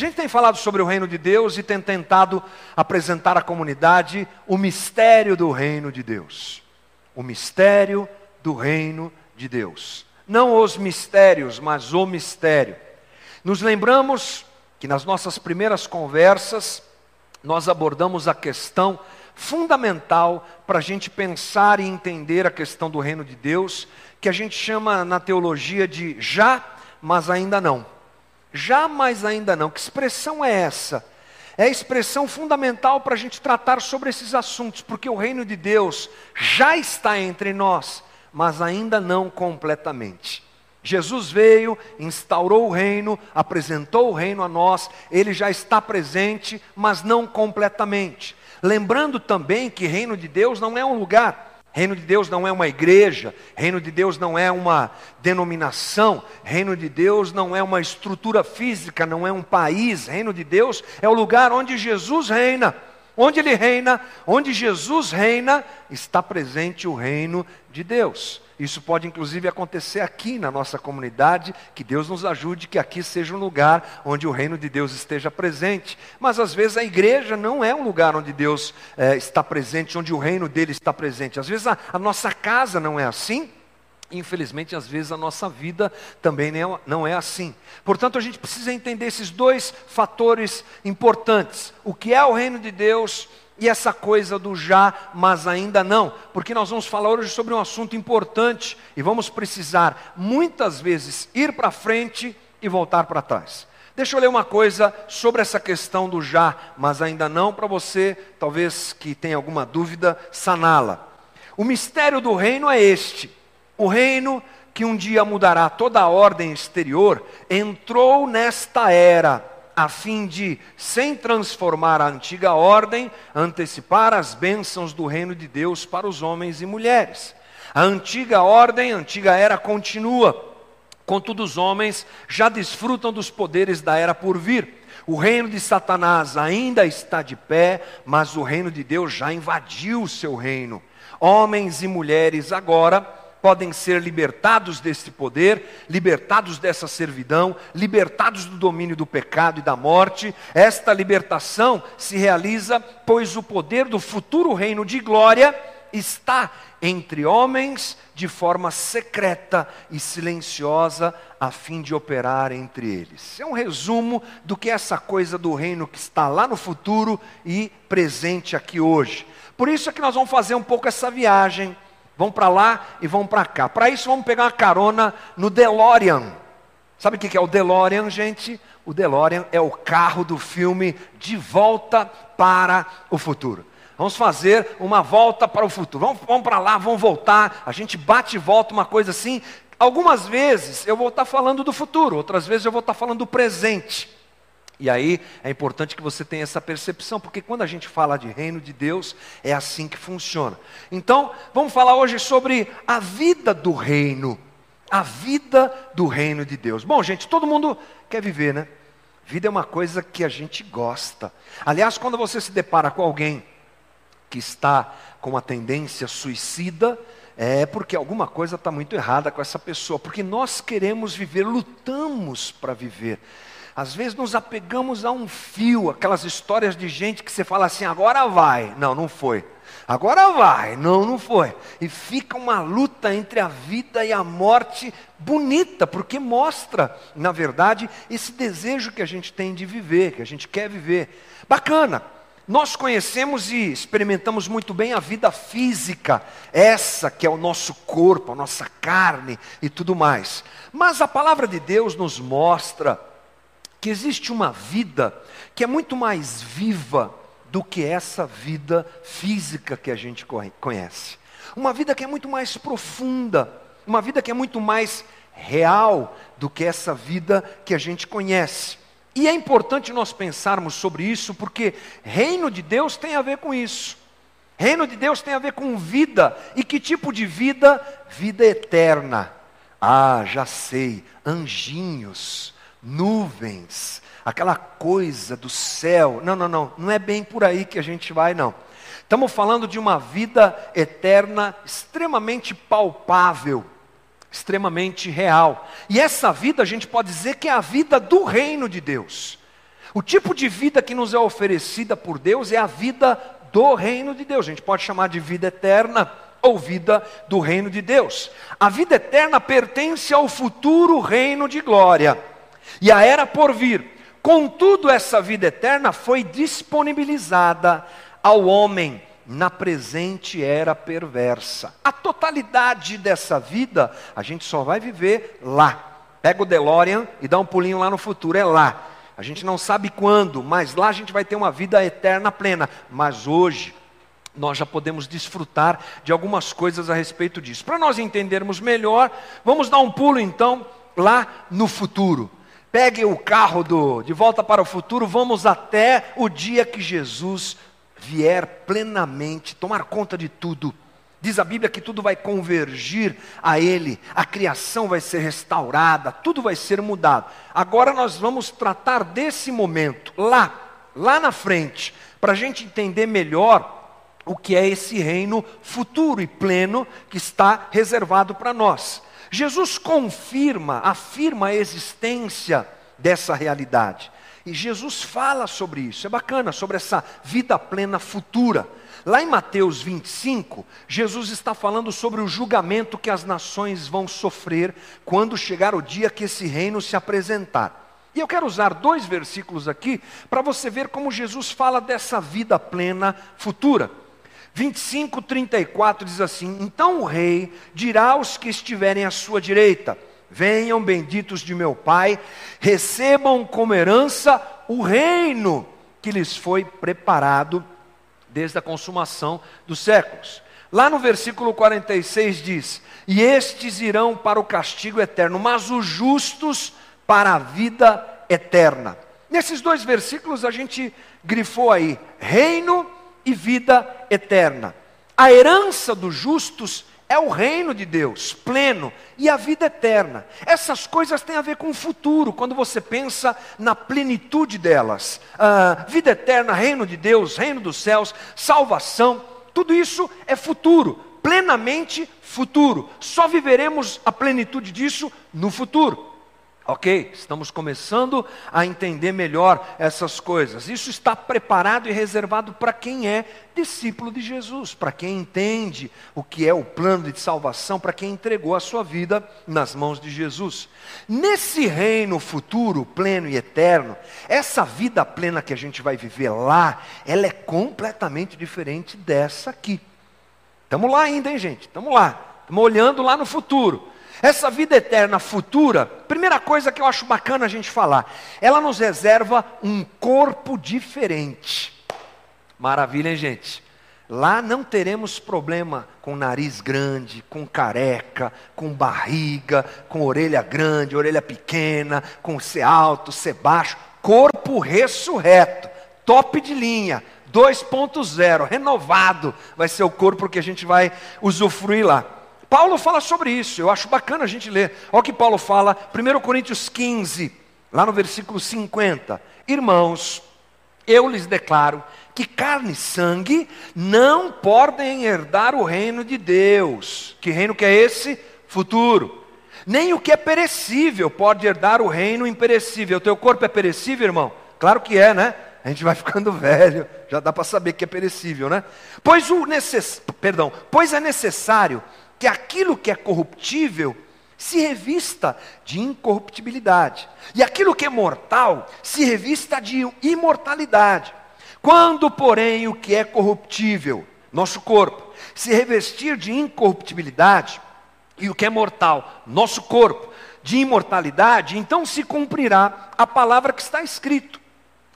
gente tem falado sobre o reino de Deus e tem tentado apresentar à comunidade o mistério do reino de Deus. O mistério do reino de Deus. Não os mistérios, mas o mistério. Nos lembramos que nas nossas primeiras conversas nós abordamos a questão fundamental para a gente pensar e entender a questão do reino de Deus, que a gente chama na teologia de já, mas ainda não. Já, mas ainda não. Que expressão é essa? É a expressão fundamental para a gente tratar sobre esses assuntos, porque o reino de Deus já está entre nós, mas ainda não completamente. Jesus veio, instaurou o reino, apresentou o reino a nós, ele já está presente, mas não completamente. Lembrando também que reino de Deus não é um lugar, Reino de Deus não é uma igreja, reino de Deus não é uma denominação, reino de Deus não é uma estrutura física, não é um país, reino de Deus é o lugar onde Jesus reina. Onde ele reina, onde Jesus reina, está presente o reino de Deus. Isso pode inclusive acontecer aqui na nossa comunidade, que Deus nos ajude que aqui seja um lugar onde o reino de Deus esteja presente. Mas às vezes a igreja não é um lugar onde Deus é, está presente, onde o reino dele está presente. Às vezes a, a nossa casa não é assim. Infelizmente, às vezes a nossa vida também não é assim. Portanto, a gente precisa entender esses dois fatores importantes: o que é o reino de Deus e essa coisa do já, mas ainda não, porque nós vamos falar hoje sobre um assunto importante e vamos precisar muitas vezes ir para frente e voltar para trás. Deixa eu ler uma coisa sobre essa questão do já, mas ainda não, para você, talvez que tenha alguma dúvida, saná-la. O mistério do reino é este: o reino que um dia mudará toda a ordem exterior entrou nesta era a fim de, sem transformar a antiga ordem, antecipar as bênçãos do reino de Deus para os homens e mulheres. A antiga ordem, a antiga era continua, contudo, os homens já desfrutam dos poderes da era por vir. O reino de Satanás ainda está de pé, mas o reino de Deus já invadiu o seu reino. Homens e mulheres agora podem ser libertados desse poder, libertados dessa servidão, libertados do domínio do pecado e da morte. Esta libertação se realiza, pois o poder do futuro reino de glória está entre homens de forma secreta e silenciosa, a fim de operar entre eles. É um resumo do que é essa coisa do reino que está lá no futuro e presente aqui hoje. Por isso é que nós vamos fazer um pouco essa viagem Vão para lá e vão para cá. Para isso, vamos pegar uma carona no DeLorean. Sabe o que é o DeLorean, gente? O DeLorean é o carro do filme De Volta para o Futuro. Vamos fazer uma volta para o futuro. Vamos, vamos para lá, vamos voltar. A gente bate e volta, uma coisa assim. Algumas vezes eu vou estar falando do futuro, outras vezes eu vou estar falando do presente. E aí é importante que você tenha essa percepção, porque quando a gente fala de reino de Deus, é assim que funciona. Então, vamos falar hoje sobre a vida do reino. A vida do reino de Deus. Bom, gente, todo mundo quer viver, né? Vida é uma coisa que a gente gosta. Aliás, quando você se depara com alguém que está com uma tendência suicida, é porque alguma coisa está muito errada com essa pessoa, porque nós queremos viver, lutamos para viver. Às vezes nos apegamos a um fio, aquelas histórias de gente que você fala assim, agora vai. Não, não foi. Agora vai. Não, não foi. E fica uma luta entre a vida e a morte bonita, porque mostra, na verdade, esse desejo que a gente tem de viver, que a gente quer viver. Bacana. Nós conhecemos e experimentamos muito bem a vida física, essa que é o nosso corpo, a nossa carne e tudo mais. Mas a palavra de Deus nos mostra que existe uma vida que é muito mais viva do que essa vida física que a gente conhece. Uma vida que é muito mais profunda, uma vida que é muito mais real do que essa vida que a gente conhece. E é importante nós pensarmos sobre isso, porque reino de Deus tem a ver com isso. Reino de Deus tem a ver com vida. E que tipo de vida? Vida eterna. Ah, já sei, anjinhos nuvens, aquela coisa do céu. Não, não, não, não é bem por aí que a gente vai, não. Estamos falando de uma vida eterna extremamente palpável, extremamente real. E essa vida a gente pode dizer que é a vida do reino de Deus. O tipo de vida que nos é oferecida por Deus é a vida do reino de Deus. A gente pode chamar de vida eterna ou vida do reino de Deus. A vida eterna pertence ao futuro reino de glória e a era por vir. Contudo, essa vida eterna foi disponibilizada ao homem na presente era perversa. A totalidade dessa vida a gente só vai viver lá. Pega o DeLorean e dá um pulinho lá no futuro, é lá. A gente não sabe quando, mas lá a gente vai ter uma vida eterna plena. Mas hoje, nós já podemos desfrutar de algumas coisas a respeito disso. Para nós entendermos melhor, vamos dar um pulo então lá no futuro. Pegue o carro do De Volta para o Futuro, vamos até o dia que Jesus vier plenamente tomar conta de tudo. Diz a Bíblia que tudo vai convergir a Ele, a criação vai ser restaurada, tudo vai ser mudado. Agora nós vamos tratar desse momento, lá, lá na frente, para a gente entender melhor o que é esse reino futuro e pleno que está reservado para nós. Jesus confirma, afirma a existência dessa realidade. E Jesus fala sobre isso, é bacana, sobre essa vida plena futura. Lá em Mateus 25, Jesus está falando sobre o julgamento que as nações vão sofrer quando chegar o dia que esse reino se apresentar. E eu quero usar dois versículos aqui para você ver como Jesus fala dessa vida plena futura. 25, 34 diz assim: Então o rei dirá aos que estiverem à sua direita: Venham, benditos de meu Pai, recebam como herança o reino que lhes foi preparado desde a consumação dos séculos. Lá no versículo 46 diz: E estes irão para o castigo eterno, mas os justos para a vida eterna. Nesses dois versículos a gente grifou aí: reino e vida eterna. A herança dos justos é o reino de Deus, pleno, e a vida eterna. Essas coisas têm a ver com o futuro, quando você pensa na plenitude delas. Ah, vida eterna, reino de Deus, reino dos céus, salvação, tudo isso é futuro, plenamente futuro. Só viveremos a plenitude disso no futuro. Ok, estamos começando a entender melhor essas coisas. Isso está preparado e reservado para quem é discípulo de Jesus, para quem entende o que é o plano de salvação, para quem entregou a sua vida nas mãos de Jesus. Nesse reino futuro, pleno e eterno, essa vida plena que a gente vai viver lá, ela é completamente diferente dessa aqui. Estamos lá ainda, hein, gente? Estamos lá. Estamos olhando lá no futuro. Essa vida eterna futura, primeira coisa que eu acho bacana a gente falar, ela nos reserva um corpo diferente. Maravilha, hein, gente? Lá não teremos problema com nariz grande, com careca, com barriga, com orelha grande, orelha pequena, com ser alto, ser baixo. Corpo ressurreto, top de linha, 2.0, renovado vai ser o corpo que a gente vai usufruir lá. Paulo fala sobre isso, eu acho bacana a gente ler. Olha o que Paulo fala, 1 Coríntios 15, lá no versículo 50. Irmãos, eu lhes declaro que carne e sangue não podem herdar o reino de Deus. Que reino que é esse? Futuro. Nem o que é perecível pode herdar o reino imperecível. O teu corpo é perecível, irmão? Claro que é, né? A gente vai ficando velho, já dá para saber que é perecível, né? Pois o necess... perdão, pois é necessário que aquilo que é corruptível se revista de incorruptibilidade, e aquilo que é mortal se revista de imortalidade. Quando, porém, o que é corruptível, nosso corpo, se revestir de incorruptibilidade, e o que é mortal, nosso corpo, de imortalidade, então se cumprirá a palavra que está escrito.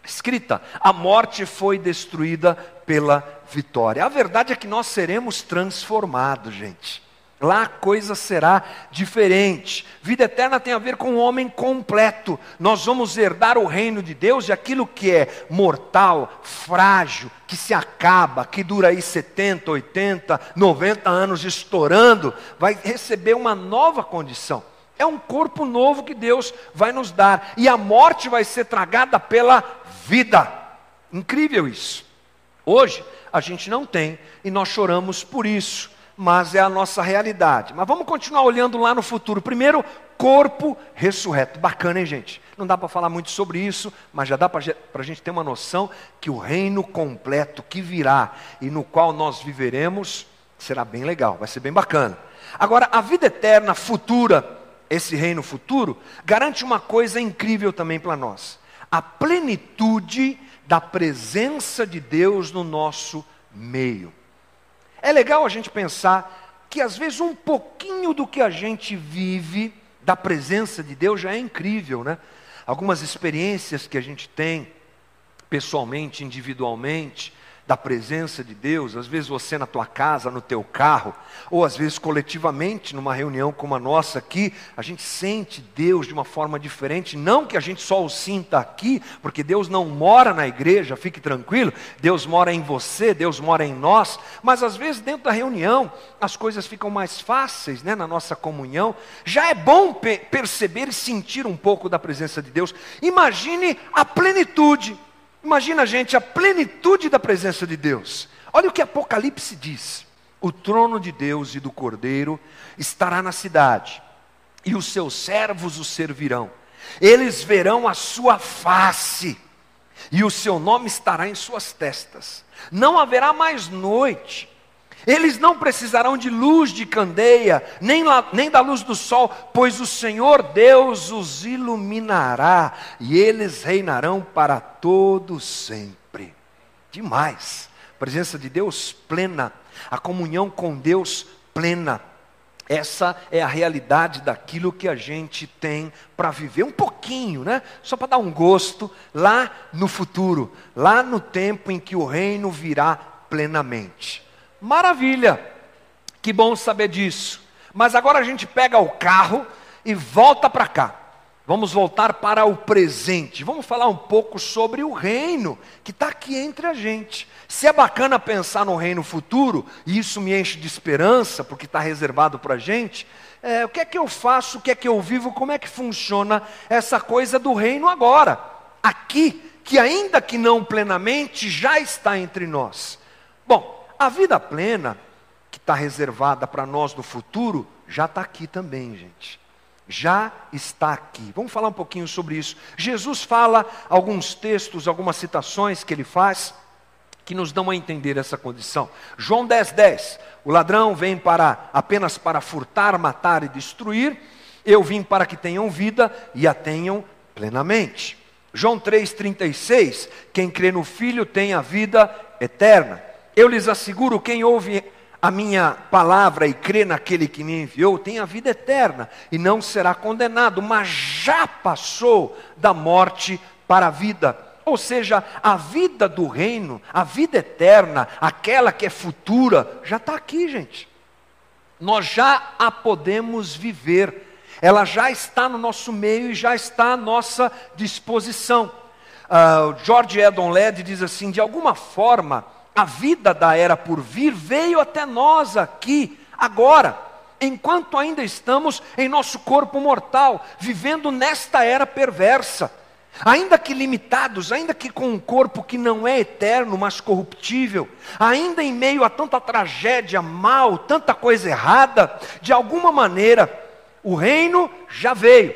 Escrita, a morte foi destruída pela vitória. A verdade é que nós seremos transformados, gente. Lá a coisa será diferente. Vida eterna tem a ver com o homem completo. Nós vamos herdar o reino de Deus e aquilo que é mortal, frágil, que se acaba, que dura aí 70, 80, 90 anos estourando, vai receber uma nova condição. É um corpo novo que Deus vai nos dar. E a morte vai ser tragada pela vida. Incrível isso. Hoje a gente não tem e nós choramos por isso mas é a nossa realidade. Mas vamos continuar olhando lá no futuro. Primeiro, corpo ressurreto. Bacana, hein, gente? Não dá para falar muito sobre isso, mas já dá para a gente ter uma noção que o reino completo que virá e no qual nós viveremos será bem legal, vai ser bem bacana. Agora, a vida eterna futura, esse reino futuro, garante uma coisa incrível também para nós: a plenitude da presença de Deus no nosso meio. É legal a gente pensar que às vezes um pouquinho do que a gente vive da presença de Deus já é incrível, né? Algumas experiências que a gente tem pessoalmente, individualmente, da presença de Deus, às vezes você na tua casa, no teu carro, ou às vezes coletivamente numa reunião como a nossa aqui, a gente sente Deus de uma forma diferente, não que a gente só o sinta aqui, porque Deus não mora na igreja, fique tranquilo, Deus mora em você, Deus mora em nós, mas às vezes dentro da reunião as coisas ficam mais fáceis, né, na nossa comunhão. Já é bom pe perceber e sentir um pouco da presença de Deus. Imagine a plenitude Imagina, gente, a plenitude da presença de Deus. Olha o que Apocalipse diz: o trono de Deus e do Cordeiro estará na cidade, e os seus servos o servirão. Eles verão a sua face, e o seu nome estará em suas testas. Não haverá mais noite, eles não precisarão de luz de candeia, nem, la, nem da luz do sol, pois o Senhor Deus os iluminará e eles reinarão para todo sempre. Demais. presença de Deus plena, a comunhão com Deus plena. Essa é a realidade daquilo que a gente tem para viver um pouquinho, né? Só para dar um gosto lá no futuro, lá no tempo em que o reino virá plenamente. Maravilha, que bom saber disso. Mas agora a gente pega o carro e volta para cá. Vamos voltar para o presente. Vamos falar um pouco sobre o reino que está aqui entre a gente. Se é bacana pensar no reino futuro, e isso me enche de esperança, porque está reservado para a gente, é, o que é que eu faço, o que é que eu vivo, como é que funciona essa coisa do reino agora, aqui, que ainda que não plenamente, já está entre nós. Bom, a vida plena, que está reservada para nós no futuro, já está aqui também, gente. Já está aqui. Vamos falar um pouquinho sobre isso. Jesus fala alguns textos, algumas citações que ele faz, que nos dão a entender essa condição. João 10, 10. O ladrão vem para apenas para furtar, matar e destruir. Eu vim para que tenham vida e a tenham plenamente. João 3,36. Quem crê no Filho tem a vida eterna. Eu lhes asseguro: quem ouve a minha palavra e crê naquele que me enviou, tem a vida eterna e não será condenado, mas já passou da morte para a vida. Ou seja, a vida do reino, a vida eterna, aquela que é futura, já está aqui, gente. Nós já a podemos viver, ela já está no nosso meio e já está à nossa disposição. Uh, George Edon Led diz assim: de alguma forma, a vida da era por vir veio até nós aqui, agora, enquanto ainda estamos em nosso corpo mortal, vivendo nesta era perversa. Ainda que limitados, ainda que com um corpo que não é eterno, mas corruptível, ainda em meio a tanta tragédia, mal, tanta coisa errada, de alguma maneira, o reino já veio.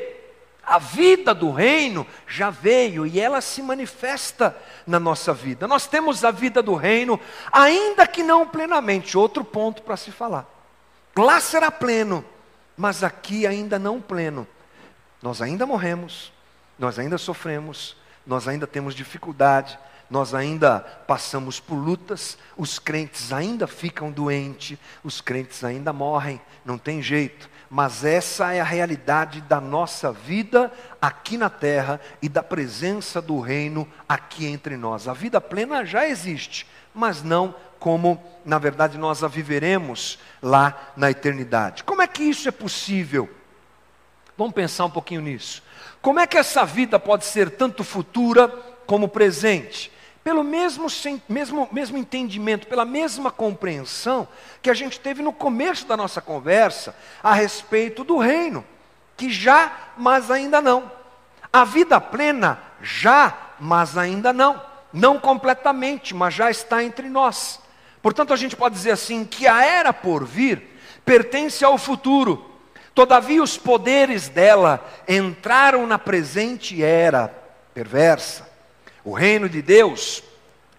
A vida do reino já veio e ela se manifesta na nossa vida. Nós temos a vida do reino, ainda que não plenamente. Outro ponto para se falar. Lá será pleno, mas aqui ainda não pleno. Nós ainda morremos, nós ainda sofremos, nós ainda temos dificuldade, nós ainda passamos por lutas, os crentes ainda ficam doentes, os crentes ainda morrem, não tem jeito mas essa é a realidade da nossa vida aqui na terra e da presença do reino aqui entre nós. A vida plena já existe, mas não como, na verdade, nós a viveremos lá na eternidade. Como é que isso é possível? Vamos pensar um pouquinho nisso. Como é que essa vida pode ser tanto futura como presente? Pelo mesmo, mesmo, mesmo entendimento, pela mesma compreensão que a gente teve no começo da nossa conversa a respeito do reino, que já, mas ainda não. A vida plena, já, mas ainda não. Não completamente, mas já está entre nós. Portanto, a gente pode dizer assim que a era por vir pertence ao futuro. Todavia, os poderes dela entraram na presente era perversa. O reino de Deus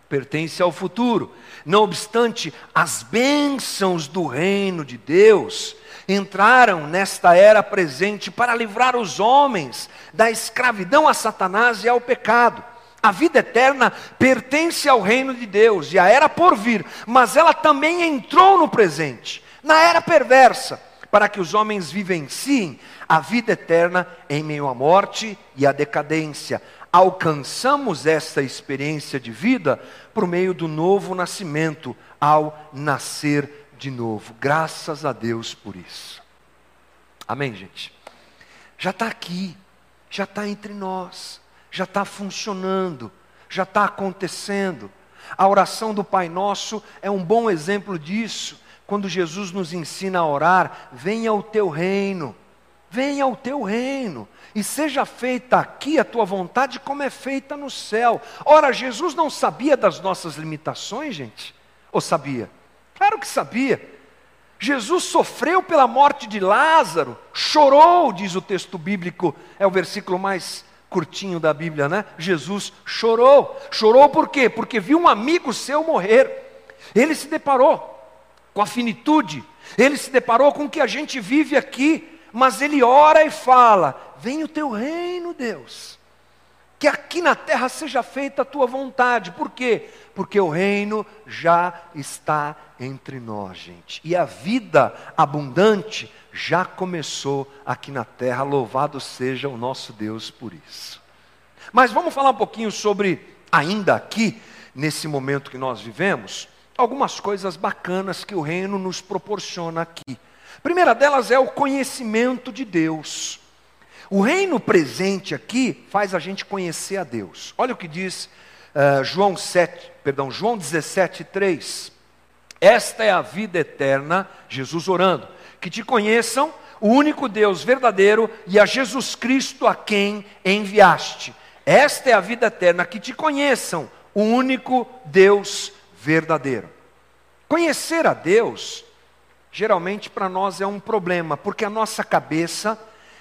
pertence ao futuro. Não obstante, as bênçãos do reino de Deus entraram nesta era presente para livrar os homens da escravidão a Satanás e ao pecado. A vida eterna pertence ao reino de Deus e a era por vir, mas ela também entrou no presente, na era perversa, para que os homens vivenciem a vida eterna em meio à morte e à decadência. Alcançamos esta experiência de vida por meio do novo nascimento, ao nascer de novo. Graças a Deus por isso. Amém, gente? Já está aqui, já está entre nós, já está funcionando, já está acontecendo. A oração do Pai Nosso é um bom exemplo disso. Quando Jesus nos ensina a orar, venha o teu reino, venha o teu reino, e seja feita aqui a tua vontade como é feita no céu. Ora, Jesus não sabia das nossas limitações, gente? Ou sabia? Claro que sabia. Jesus sofreu pela morte de Lázaro, chorou, diz o texto bíblico, é o versículo mais curtinho da Bíblia, né? Jesus chorou. Chorou por quê? Porque viu um amigo seu morrer. Ele se deparou com a finitude, ele se deparou com o que a gente vive aqui, mas ele ora e fala: Vem o teu reino, Deus que aqui na terra seja feita a tua vontade. Por quê? Porque o reino já está entre nós, gente. E a vida abundante já começou aqui na terra. Louvado seja o nosso Deus por isso. Mas vamos falar um pouquinho sobre, ainda aqui, nesse momento que nós vivemos, algumas coisas bacanas que o reino nos proporciona aqui. A primeira delas é o conhecimento de Deus. O reino presente aqui faz a gente conhecer a Deus. Olha o que diz uh, João 7, perdão, João 17, 3. Esta é a vida eterna, Jesus orando, que te conheçam o único Deus verdadeiro e a Jesus Cristo a quem enviaste. Esta é a vida eterna, que te conheçam o único Deus verdadeiro. Conhecer a Deus, geralmente para nós é um problema, porque a nossa cabeça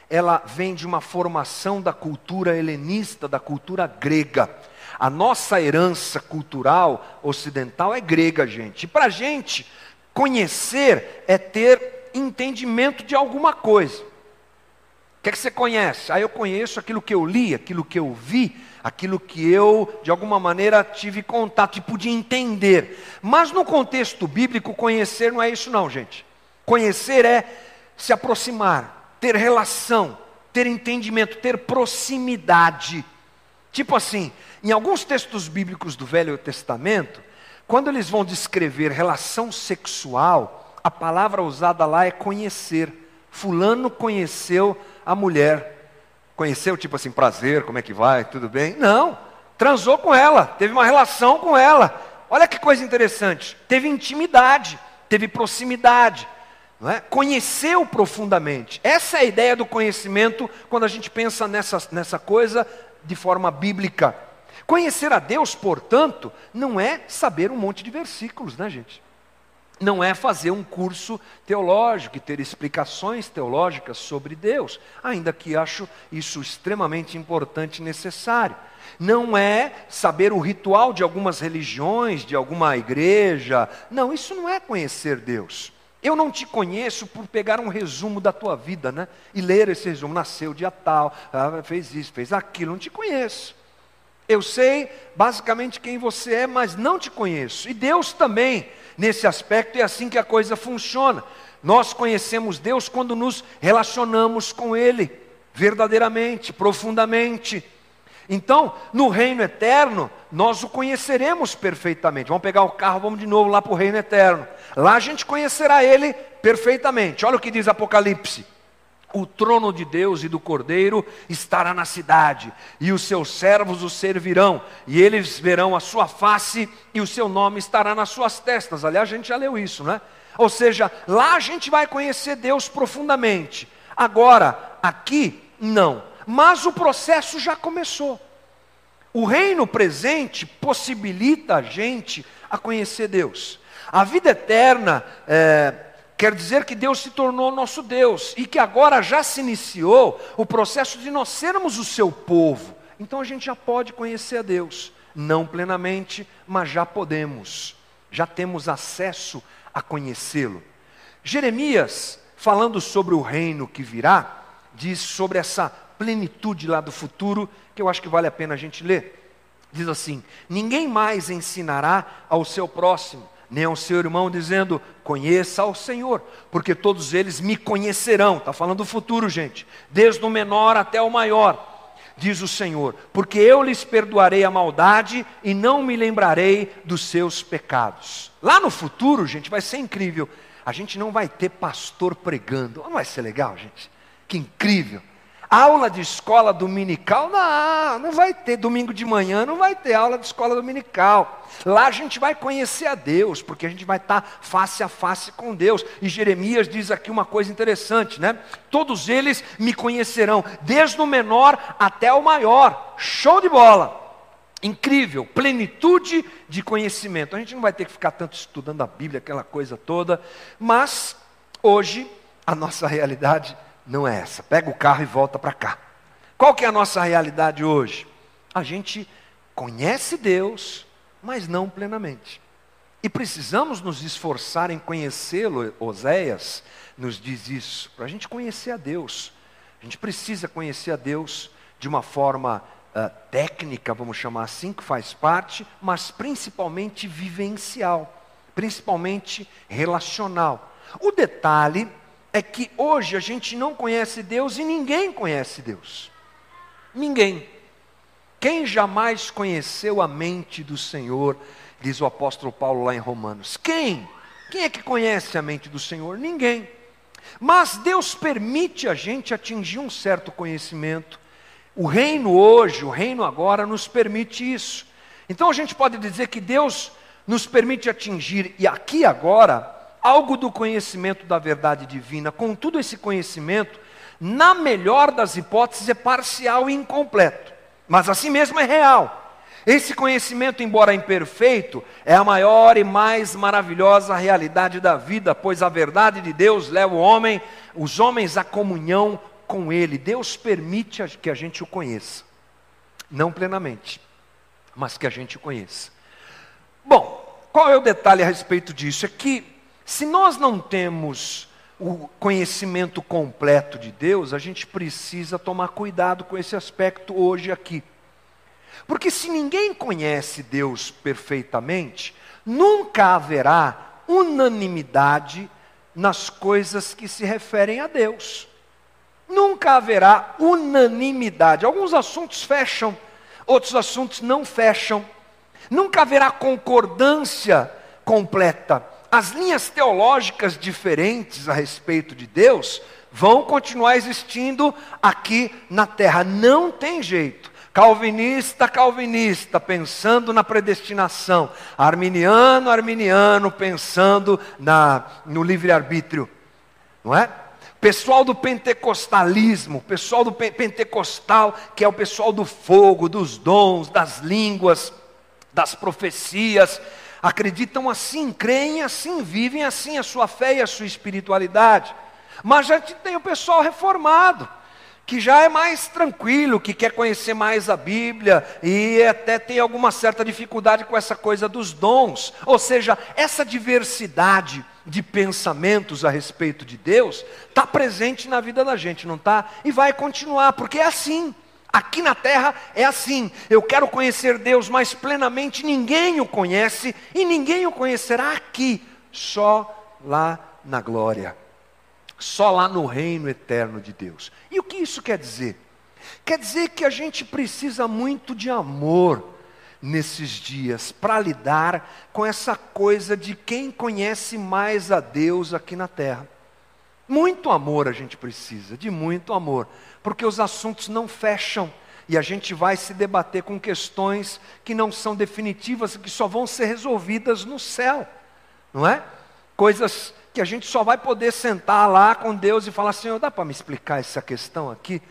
ela vem de uma formação da cultura helenista, da cultura grega. A nossa herança cultural ocidental é grega, gente. E para a gente, conhecer é ter entendimento de alguma coisa. O que é que você conhece? Ah, eu conheço aquilo que eu li, aquilo que eu vi, aquilo que eu, de alguma maneira, tive contato e pude entender. Mas no contexto bíblico, conhecer não é isso, não, gente. Conhecer é se aproximar, ter relação, ter entendimento, ter proximidade. Tipo assim, em alguns textos bíblicos do Velho Testamento, quando eles vão descrever relação sexual, a palavra usada lá é conhecer. Fulano conheceu a mulher. Conheceu, tipo assim, prazer, como é que vai, tudo bem? Não, transou com ela, teve uma relação com ela. Olha que coisa interessante, teve intimidade, teve proximidade é? conheceu profundamente. Essa é a ideia do conhecimento quando a gente pensa nessa, nessa coisa de forma bíblica. Conhecer a Deus, portanto, não é saber um monte de versículos, né, gente? Não é fazer um curso teológico e ter explicações teológicas sobre Deus, ainda que acho isso extremamente importante e necessário. Não é saber o ritual de algumas religiões, de alguma igreja. Não, isso não é conhecer Deus. Eu não te conheço por pegar um resumo da tua vida, né? E ler esse resumo. Nasceu dia tal, ah, fez isso, fez aquilo. Não te conheço. Eu sei basicamente quem você é, mas não te conheço. E Deus também, nesse aspecto, é assim que a coisa funciona. Nós conhecemos Deus quando nos relacionamos com Ele, verdadeiramente, profundamente. Então, no reino eterno, nós o conheceremos perfeitamente. Vamos pegar o carro, vamos de novo lá para o reino eterno. Lá a gente conhecerá ele perfeitamente. Olha o que diz Apocalipse. O trono de Deus e do Cordeiro estará na cidade, e os seus servos o servirão, e eles verão a sua face, e o seu nome estará nas suas testas. Aliás, a gente já leu isso, né? Ou seja, lá a gente vai conhecer Deus profundamente. Agora, aqui, não. Mas o processo já começou. O reino presente possibilita a gente a conhecer Deus. A vida eterna é, quer dizer que Deus se tornou nosso Deus e que agora já se iniciou o processo de nós sermos o seu povo. Então a gente já pode conhecer a Deus, não plenamente, mas já podemos, já temos acesso a conhecê-lo. Jeremias, falando sobre o reino que virá, diz sobre essa plenitude lá do futuro, que eu acho que vale a pena a gente ler. Diz assim: Ninguém mais ensinará ao seu próximo, nem ao seu irmão, dizendo: Conheça ao Senhor, porque todos eles me conhecerão. Está falando do futuro, gente, desde o menor até o maior, diz o Senhor, porque eu lhes perdoarei a maldade e não me lembrarei dos seus pecados. Lá no futuro, gente, vai ser incrível. A gente não vai ter pastor pregando. Não vai ser legal, gente? Que incrível. Aula de escola dominical, não, não vai ter. Domingo de manhã não vai ter aula de escola dominical. Lá a gente vai conhecer a Deus, porque a gente vai estar face a face com Deus. E Jeremias diz aqui uma coisa interessante, né? Todos eles me conhecerão, desde o menor até o maior. Show de bola! Incrível, plenitude de conhecimento. A gente não vai ter que ficar tanto estudando a Bíblia, aquela coisa toda, mas hoje a nossa realidade não é essa. Pega o carro e volta para cá. Qual que é a nossa realidade hoje? A gente conhece Deus, mas não plenamente. E precisamos nos esforçar em conhecê-lo, Oséias nos diz isso, para a gente conhecer a Deus. A gente precisa conhecer a Deus de uma forma uh, técnica, vamos chamar assim, que faz parte, mas principalmente vivencial, principalmente relacional. O detalhe é que hoje a gente não conhece Deus e ninguém conhece Deus. Ninguém. Quem jamais conheceu a mente do Senhor, diz o apóstolo Paulo lá em Romanos? Quem? Quem é que conhece a mente do Senhor? Ninguém. Mas Deus permite a gente atingir um certo conhecimento. O reino hoje, o reino agora, nos permite isso. Então a gente pode dizer que Deus nos permite atingir, e aqui agora, algo do conhecimento da verdade divina. Contudo, esse conhecimento, na melhor das hipóteses, é parcial e incompleto, mas assim mesmo é real. Esse conhecimento, embora imperfeito, é a maior e mais maravilhosa realidade da vida, pois a verdade de Deus leva o homem, os homens à comunhão com Ele. Deus permite que a gente o conheça, não plenamente, mas que a gente o conheça. Bom, qual é o detalhe a respeito disso? É que se nós não temos o conhecimento completo de Deus, a gente precisa tomar cuidado com esse aspecto hoje aqui. Porque se ninguém conhece Deus perfeitamente, nunca haverá unanimidade nas coisas que se referem a Deus. Nunca haverá unanimidade. Alguns assuntos fecham, outros assuntos não fecham. Nunca haverá concordância completa as linhas teológicas diferentes a respeito de Deus vão continuar existindo aqui na terra. Não tem jeito. Calvinista, calvinista, pensando na predestinação. Arminiano, arminiano, pensando na, no livre-arbítrio. Não é? Pessoal do pentecostalismo, pessoal do pentecostal, que é o pessoal do fogo, dos dons, das línguas, das profecias, acreditam assim, creem assim, vivem assim a sua fé e a sua espiritualidade. Mas já tem o pessoal reformado, que já é mais tranquilo, que quer conhecer mais a Bíblia e até tem alguma certa dificuldade com essa coisa dos dons. Ou seja, essa diversidade de pensamentos a respeito de Deus está presente na vida da gente, não está? E vai continuar, porque é assim. Aqui na terra é assim. Eu quero conhecer Deus mais plenamente, ninguém o conhece e ninguém o conhecerá aqui, só lá na glória. Só lá no reino eterno de Deus. E o que isso quer dizer? Quer dizer que a gente precisa muito de amor nesses dias para lidar com essa coisa de quem conhece mais a Deus aqui na terra. Muito amor a gente precisa, de muito amor porque os assuntos não fecham e a gente vai se debater com questões que não são definitivas, que só vão ser resolvidas no céu, não é? Coisas que a gente só vai poder sentar lá com Deus e falar: Senhor, dá para me explicar essa questão aqui?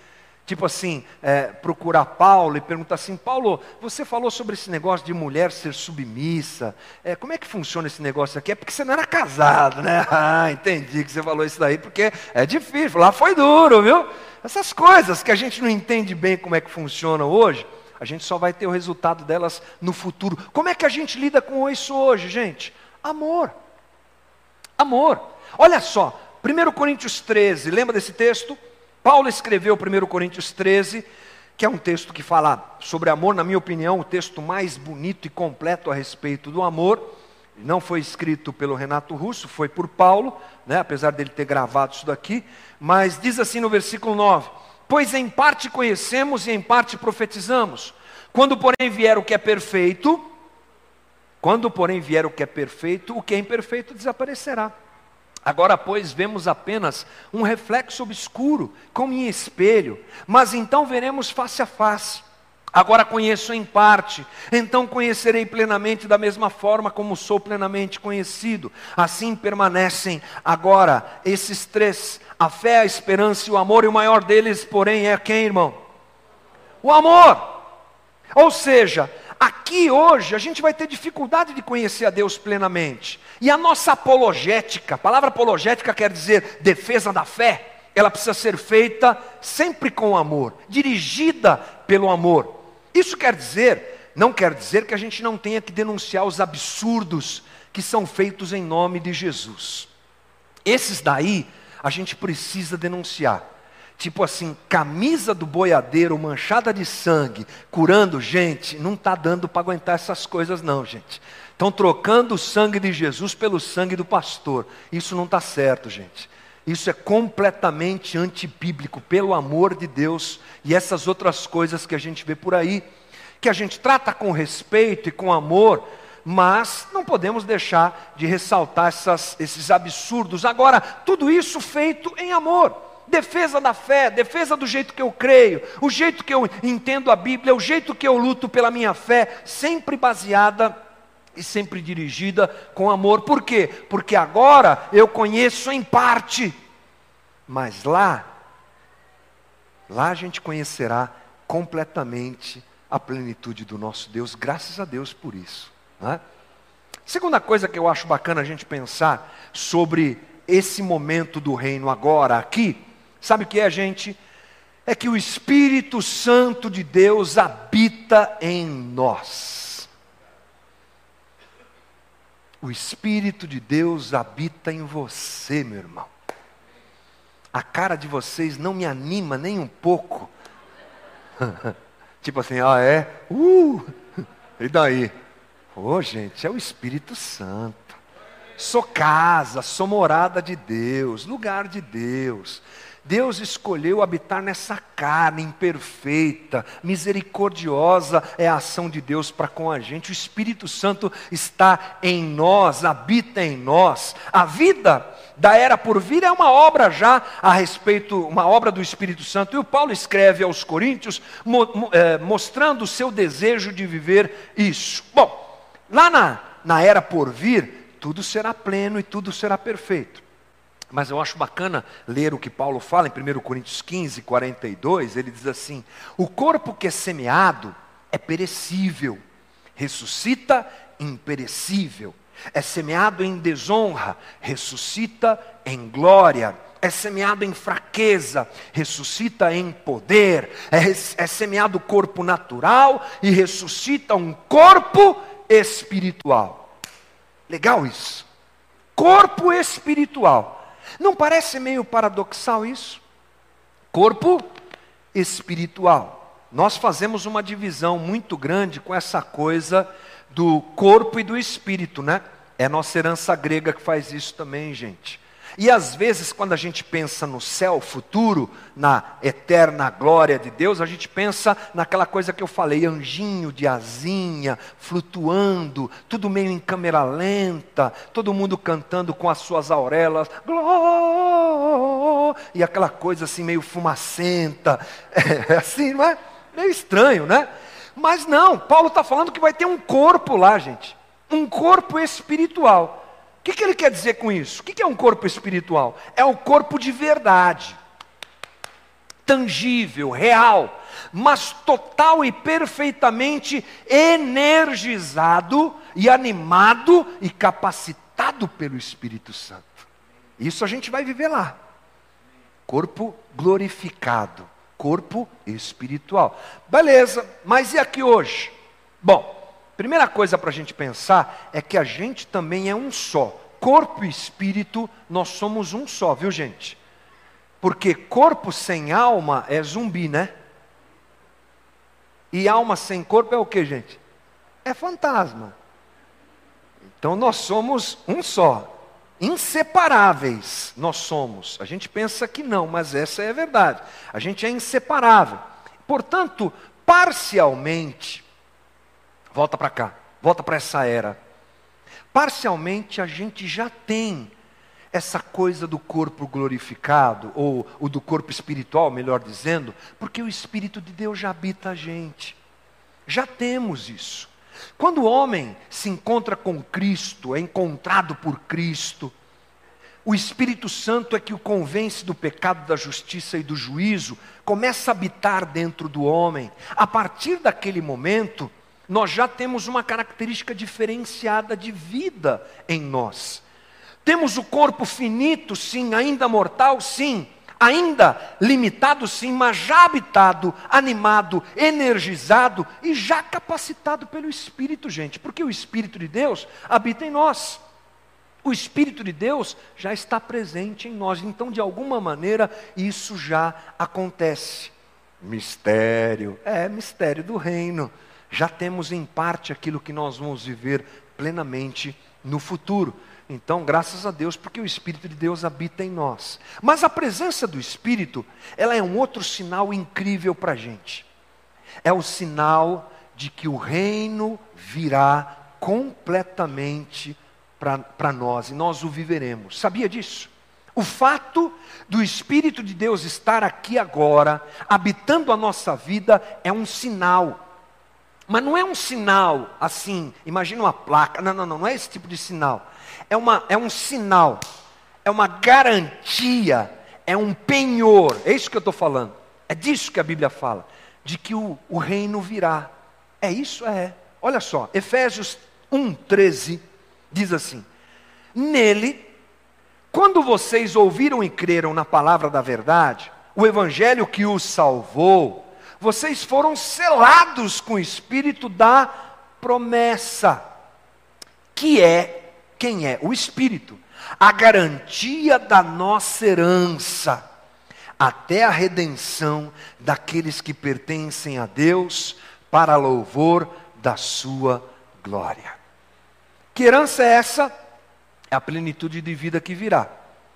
Tipo assim, é, procurar Paulo e perguntar assim: Paulo, você falou sobre esse negócio de mulher ser submissa. É, como é que funciona esse negócio aqui? É porque você não era casado, né? Ah, entendi que você falou isso daí, porque é difícil. Lá foi duro, viu? Essas coisas que a gente não entende bem como é que funciona hoje, a gente só vai ter o resultado delas no futuro. Como é que a gente lida com isso hoje, gente? Amor. Amor. Olha só, 1 Coríntios 13, lembra desse texto? Paulo escreveu 1 Coríntios 13, que é um texto que fala sobre amor, na minha opinião, o texto mais bonito e completo a respeito do amor. Não foi escrito pelo Renato Russo, foi por Paulo, né, apesar dele ter gravado isso daqui. Mas diz assim no versículo 9: Pois em parte conhecemos e em parte profetizamos. Quando, porém, vier o que é perfeito, quando, porém, vier o que é perfeito, o que é imperfeito desaparecerá. Agora, pois, vemos apenas um reflexo obscuro, como em espelho, mas então veremos face a face. Agora conheço em parte, então conhecerei plenamente da mesma forma como sou plenamente conhecido. Assim permanecem agora esses três: a fé, a esperança e o amor, e o maior deles, porém, é quem, irmão? O amor. Ou seja, aqui hoje a gente vai ter dificuldade de conhecer a Deus plenamente. E a nossa apologética, a palavra apologética quer dizer defesa da fé, ela precisa ser feita sempre com amor, dirigida pelo amor. Isso quer dizer, não quer dizer que a gente não tenha que denunciar os absurdos que são feitos em nome de Jesus. Esses daí a gente precisa denunciar. Tipo assim, camisa do boiadeiro manchada de sangue, curando gente, não está dando para aguentar essas coisas, não, gente. Estão trocando o sangue de Jesus pelo sangue do pastor. Isso não está certo, gente. Isso é completamente antibíblico, pelo amor de Deus, e essas outras coisas que a gente vê por aí, que a gente trata com respeito e com amor, mas não podemos deixar de ressaltar essas, esses absurdos. Agora, tudo isso feito em amor defesa da fé, defesa do jeito que eu creio, o jeito que eu entendo a Bíblia, o jeito que eu luto pela minha fé, sempre baseada e sempre dirigida com amor. Por quê? Porque agora eu conheço em parte, mas lá, lá a gente conhecerá completamente a plenitude do nosso Deus, graças a Deus por isso. Né? Segunda coisa que eu acho bacana a gente pensar sobre esse momento do reino agora, aqui, Sabe o que é, gente? É que o Espírito Santo de Deus habita em nós. O Espírito de Deus habita em você, meu irmão. A cara de vocês não me anima nem um pouco. tipo assim, ah é? Uh! E daí? Ô oh, gente, é o Espírito Santo. Sou casa, sou morada de Deus, lugar de Deus. Deus escolheu habitar nessa carne imperfeita, misericordiosa é a ação de Deus para com a gente. O Espírito Santo está em nós, habita em nós. A vida da era por vir é uma obra já a respeito, uma obra do Espírito Santo. E o Paulo escreve aos Coríntios é, mostrando o seu desejo de viver isso. Bom, lá na, na era por vir, tudo será pleno e tudo será perfeito. Mas eu acho bacana ler o que Paulo fala em 1 Coríntios 15, 42. Ele diz assim: O corpo que é semeado é perecível, ressuscita imperecível. É semeado em desonra, ressuscita em glória. É semeado em fraqueza, ressuscita em poder. É, é semeado corpo natural e ressuscita um corpo espiritual. Legal isso. Corpo espiritual. Não parece meio paradoxal isso? Corpo espiritual. Nós fazemos uma divisão muito grande com essa coisa do corpo e do espírito, né? É nossa herança grega que faz isso também, gente. E às vezes, quando a gente pensa no céu futuro, na eterna glória de Deus, a gente pensa naquela coisa que eu falei, anjinho de asinha, flutuando, tudo meio em câmera lenta, todo mundo cantando com as suas aurelas, glória, e aquela coisa assim meio fumacenta, é assim, não é? Meio estranho, né? Mas não, Paulo está falando que vai ter um corpo lá, gente, um corpo espiritual que, que ele quer dizer com isso? O que, que é um corpo espiritual? É o corpo de verdade. tangível, real, mas total e perfeitamente energizado e animado e capacitado pelo Espírito Santo. Isso a gente vai viver lá. Corpo glorificado, corpo espiritual. Beleza, mas e aqui hoje? Bom, primeira coisa para a gente pensar é que a gente também é um só. Corpo e espírito, nós somos um só, viu gente? Porque corpo sem alma é zumbi, né? E alma sem corpo é o que, gente? É fantasma. Então nós somos um só. Inseparáveis nós somos. A gente pensa que não, mas essa é a verdade. A gente é inseparável. Portanto, parcialmente, volta para cá, volta para essa era. Parcialmente a gente já tem essa coisa do corpo glorificado, ou do corpo espiritual, melhor dizendo, porque o Espírito de Deus já habita a gente. Já temos isso. Quando o homem se encontra com Cristo, é encontrado por Cristo, o Espírito Santo é que o convence do pecado, da justiça e do juízo, começa a habitar dentro do homem. A partir daquele momento, nós já temos uma característica diferenciada de vida em nós. Temos o corpo finito, sim, ainda mortal, sim, ainda limitado, sim, mas já habitado, animado, energizado e já capacitado pelo Espírito, gente, porque o Espírito de Deus habita em nós. O Espírito de Deus já está presente em nós, então, de alguma maneira, isso já acontece. Mistério, é mistério do reino. Já temos em parte aquilo que nós vamos viver plenamente no futuro. Então, graças a Deus, porque o Espírito de Deus habita em nós. Mas a presença do Espírito, ela é um outro sinal incrível para a gente. É o sinal de que o reino virá completamente para nós e nós o viveremos. Sabia disso? O fato do Espírito de Deus estar aqui agora, habitando a nossa vida, é um sinal. Mas não é um sinal assim, imagina uma placa. Não, não, não, não é esse tipo de sinal é, uma, é um sinal, é uma garantia, é um penhor. É isso que eu estou falando. É disso que a Bíblia fala, de que o, o reino virá. É isso? É. Olha só, Efésios 1,13 diz assim: Nele, quando vocês ouviram e creram na palavra da verdade, o evangelho que os salvou, vocês foram selados com o espírito da promessa, que é quem é? O Espírito. A garantia da nossa herança, até a redenção daqueles que pertencem a Deus, para louvor da Sua glória. Que herança é essa? É a plenitude de vida que virá.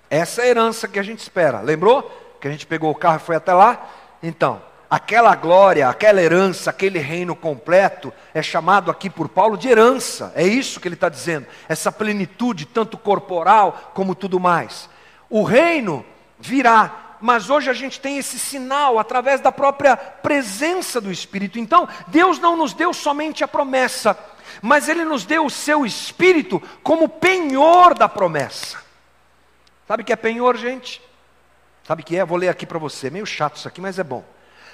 Essa é a herança que a gente espera. Lembrou? Que a gente pegou o carro e foi até lá? Então, aquela glória, aquela herança, aquele reino completo, é chamado aqui por Paulo de herança. É isso que ele está dizendo. Essa plenitude, tanto corporal como tudo mais. O reino virá, mas hoje a gente tem esse sinal através da própria presença do Espírito. Então, Deus não nos deu somente a promessa, mas Ele nos deu o seu Espírito como penhor da promessa. Sabe o que é penhor, gente? Sabe o que é? Vou ler aqui para você. Meio chato isso aqui, mas é bom.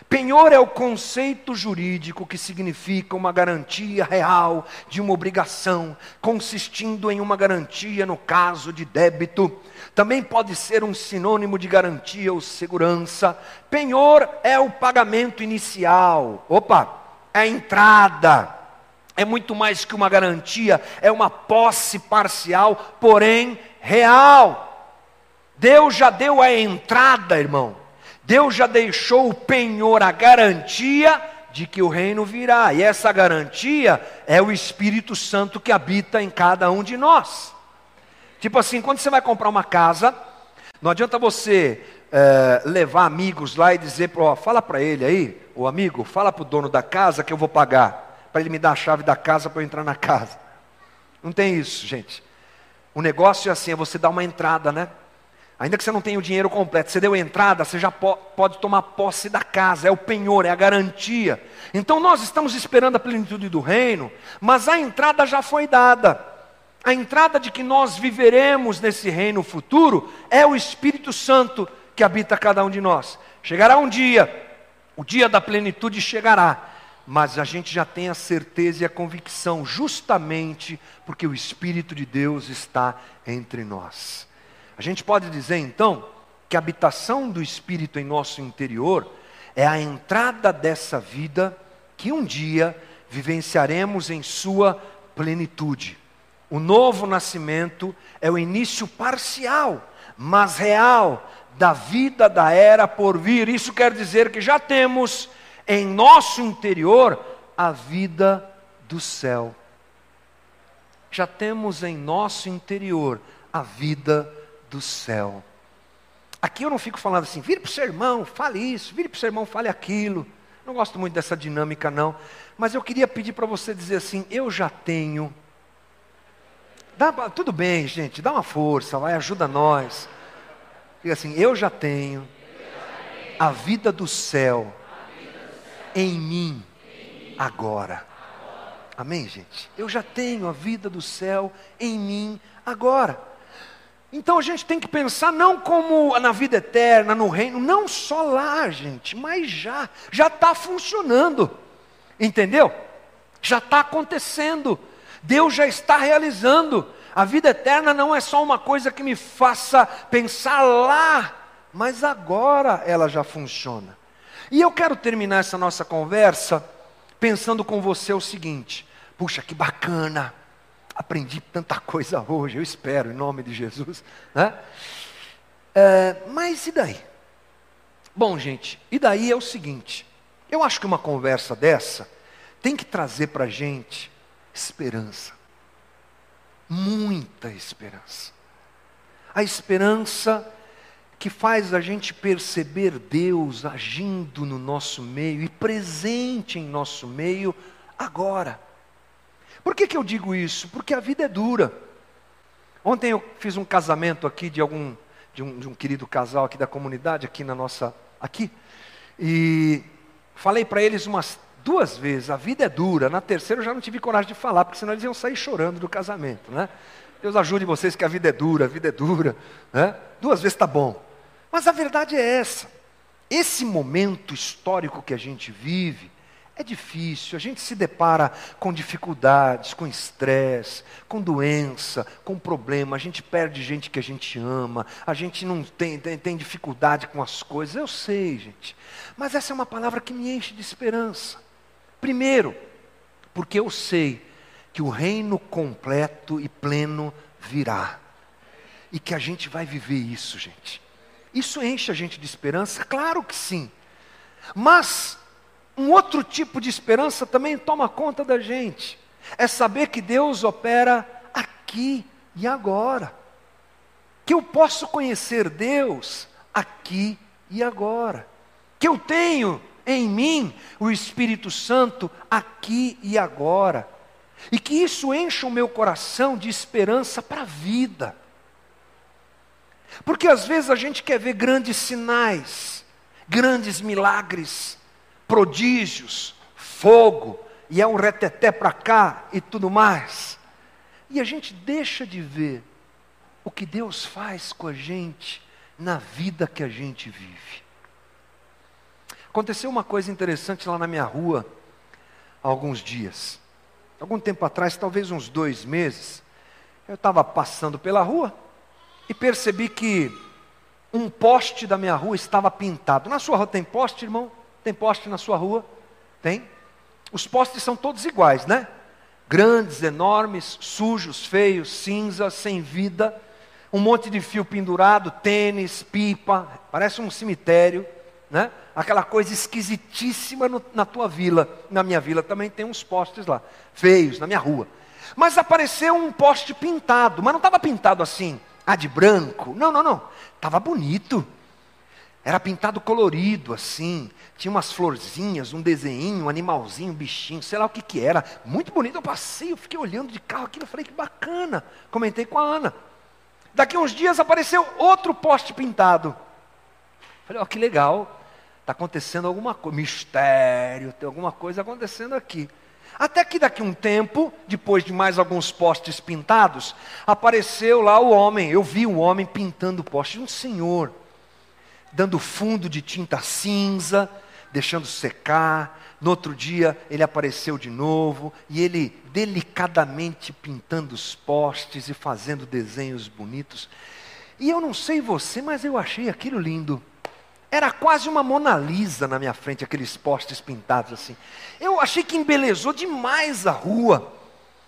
Penhor é o conceito jurídico que significa uma garantia real de uma obrigação, consistindo em uma garantia no caso de débito. Também pode ser um sinônimo de garantia ou segurança. Penhor é o pagamento inicial. Opa, é a entrada. É muito mais que uma garantia, é uma posse parcial, porém real. Deus já deu a entrada, irmão. Deus já deixou o penhor, a garantia de que o reino virá, e essa garantia é o Espírito Santo que habita em cada um de nós. Tipo assim, quando você vai comprar uma casa, não adianta você é, levar amigos lá e dizer, ó, fala para ele aí, o amigo, fala para o dono da casa que eu vou pagar, para ele me dar a chave da casa para eu entrar na casa. Não tem isso, gente. O negócio é assim, é você dar uma entrada, né? Ainda que você não tenha o dinheiro completo, você deu entrada, você já pode tomar posse da casa, é o penhor, é a garantia. Então nós estamos esperando a plenitude do reino, mas a entrada já foi dada. A entrada de que nós viveremos nesse reino futuro é o Espírito Santo que habita cada um de nós. Chegará um dia, o dia da plenitude chegará, mas a gente já tem a certeza e a convicção, justamente porque o Espírito de Deus está entre nós. A gente pode dizer então que a habitação do Espírito em nosso interior é a entrada dessa vida que um dia vivenciaremos em sua plenitude. O novo nascimento é o início parcial, mas real, da vida da era por vir. Isso quer dizer que já temos em nosso interior a vida do céu. Já temos em nosso interior a vida do céu. Aqui eu não fico falando assim, vire para o seu irmão, fale isso, vire para o seu irmão, fale aquilo. Não gosto muito dessa dinâmica, não. Mas eu queria pedir para você dizer assim: eu já tenho. Dá, tudo bem, gente, dá uma força, vai, ajuda nós. Diga assim: eu já tenho a vida do céu em mim agora. Amém, gente? Eu já tenho a vida do céu em mim agora. Então a gente tem que pensar não como na vida eterna, no reino, não só lá, gente, mas já, já está funcionando, entendeu? Já está acontecendo, Deus já está realizando. A vida eterna não é só uma coisa que me faça pensar lá, mas agora ela já funciona. E eu quero terminar essa nossa conversa pensando com você o seguinte: puxa, que bacana, aprendi tanta coisa hoje, eu espero, em nome de Jesus. Né? É, mas e daí? Bom, gente, e daí é o seguinte: eu acho que uma conversa dessa tem que trazer para a gente esperança. Muita esperança. A esperança que faz a gente perceber Deus agindo no nosso meio e presente em nosso meio agora. Por que, que eu digo isso? Porque a vida é dura. Ontem eu fiz um casamento aqui de algum de um, de um querido casal aqui da comunidade aqui na nossa aqui e falei para eles umas duas vezes. A vida é dura. Na terceira eu já não tive coragem de falar porque senão eles iam sair chorando do casamento, né? Deus ajude vocês que a vida é dura, a vida é dura, né? Duas vezes está bom. Mas a verdade é essa. Esse momento histórico que a gente vive é difícil, a gente se depara com dificuldades, com estresse, com doença, com problema, a gente perde gente que a gente ama, a gente não tem, tem, tem, dificuldade com as coisas, eu sei, gente. Mas essa é uma palavra que me enche de esperança. Primeiro, porque eu sei que o reino completo e pleno virá. E que a gente vai viver isso, gente. Isso enche a gente de esperança? Claro que sim. Mas um outro tipo de esperança também toma conta da gente. É saber que Deus opera aqui e agora. Que eu posso conhecer Deus aqui e agora. Que eu tenho em mim o Espírito Santo aqui e agora. E que isso encha o meu coração de esperança para a vida. Porque às vezes a gente quer ver grandes sinais, grandes milagres, prodígios, fogo, e é um reteté para cá e tudo mais. E a gente deixa de ver o que Deus faz com a gente na vida que a gente vive. Aconteceu uma coisa interessante lá na minha rua há alguns dias. Algum tempo atrás, talvez uns dois meses, eu estava passando pela rua e percebi que um poste da minha rua estava pintado. Na sua rua tem poste, irmão? Tem poste na sua rua? Tem? Os postes são todos iguais, né? Grandes, enormes, sujos, feios, cinza, sem vida. Um monte de fio pendurado, tênis, pipa, parece um cemitério, né? Aquela coisa esquisitíssima no, na tua vila. Na minha vila também tem uns postes lá, feios, na minha rua. Mas apareceu um poste pintado, mas não estava pintado assim, ah, de branco. Não, não, não. Estava bonito. Era pintado colorido, assim. Tinha umas florzinhas, um desenho, um animalzinho, um bichinho, sei lá o que que era. Muito bonito. Eu passei, eu fiquei olhando de carro aquilo, eu falei que bacana. Comentei com a Ana. Daqui uns dias apareceu outro poste pintado. Falei, ó, oh, que legal. Está acontecendo alguma coisa, mistério, tem alguma coisa acontecendo aqui. Até que daqui um tempo, depois de mais alguns postes pintados, apareceu lá o homem. Eu vi o homem pintando o poste, um senhor dando fundo de tinta cinza, deixando secar. No outro dia ele apareceu de novo e ele delicadamente pintando os postes e fazendo desenhos bonitos. E eu não sei você, mas eu achei aquilo lindo. Era quase uma Mona Lisa na minha frente, aqueles postes pintados assim. Eu achei que embelezou demais a rua.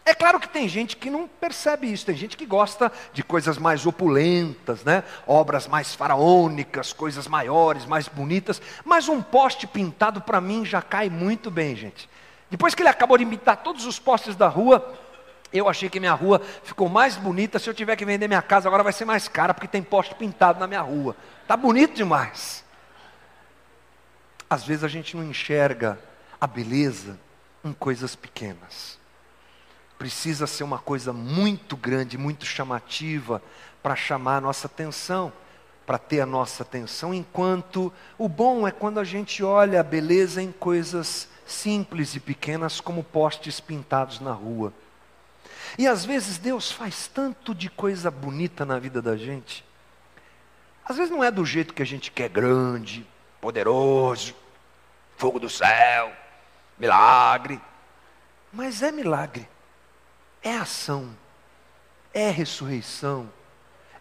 É claro que tem gente que não percebe isso, tem gente que gosta de coisas mais opulentas, né? obras mais faraônicas, coisas maiores, mais bonitas, mas um poste pintado para mim já cai muito bem, gente. Depois que ele acabou de imitar todos os postes da rua, eu achei que minha rua ficou mais bonita. Se eu tiver que vender minha casa, agora vai ser mais cara, porque tem poste pintado na minha rua. Está bonito demais. Às vezes a gente não enxerga a beleza em coisas pequenas. Precisa ser uma coisa muito grande, muito chamativa, para chamar a nossa atenção, para ter a nossa atenção, enquanto o bom é quando a gente olha a beleza em coisas simples e pequenas, como postes pintados na rua. E às vezes Deus faz tanto de coisa bonita na vida da gente. Às vezes não é do jeito que a gente quer grande, poderoso, fogo do céu, milagre. Mas é milagre, é ação, é ressurreição,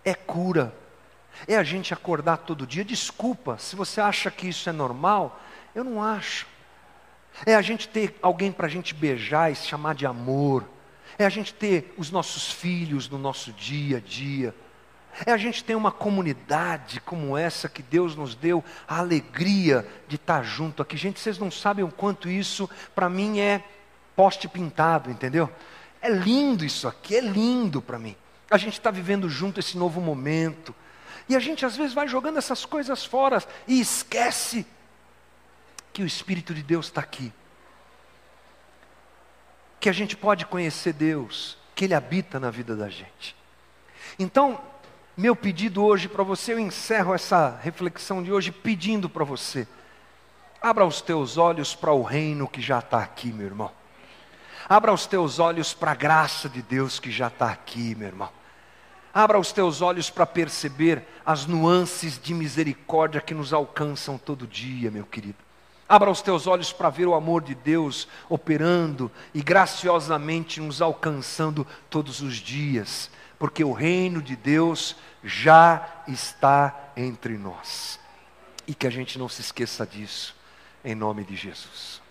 é cura, é a gente acordar todo dia. Desculpa, se você acha que isso é normal, eu não acho. É a gente ter alguém para a gente beijar e chamar de amor. É a gente ter os nossos filhos no nosso dia a dia. É a gente ter uma comunidade como essa que Deus nos deu a alegria de estar junto aqui. Gente, vocês não sabem o quanto isso para mim é poste pintado, entendeu? É lindo isso aqui, é lindo para mim. A gente está vivendo junto esse novo momento. E a gente às vezes vai jogando essas coisas fora e esquece que o Espírito de Deus está aqui. Que a gente pode conhecer Deus, que Ele habita na vida da gente. Então, meu pedido hoje para você, eu encerro essa reflexão de hoje pedindo para você: abra os teus olhos para o reino que já está aqui, meu irmão. Abra os teus olhos para a graça de Deus que já está aqui, meu irmão. Abra os teus olhos para perceber as nuances de misericórdia que nos alcançam todo dia, meu querido. Abra os teus olhos para ver o amor de Deus operando e graciosamente nos alcançando todos os dias, porque o reino de Deus já está entre nós. E que a gente não se esqueça disso, em nome de Jesus.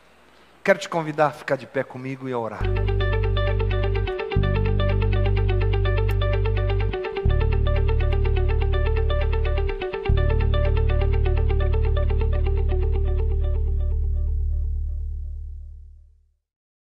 Quero te convidar a ficar de pé comigo e a orar.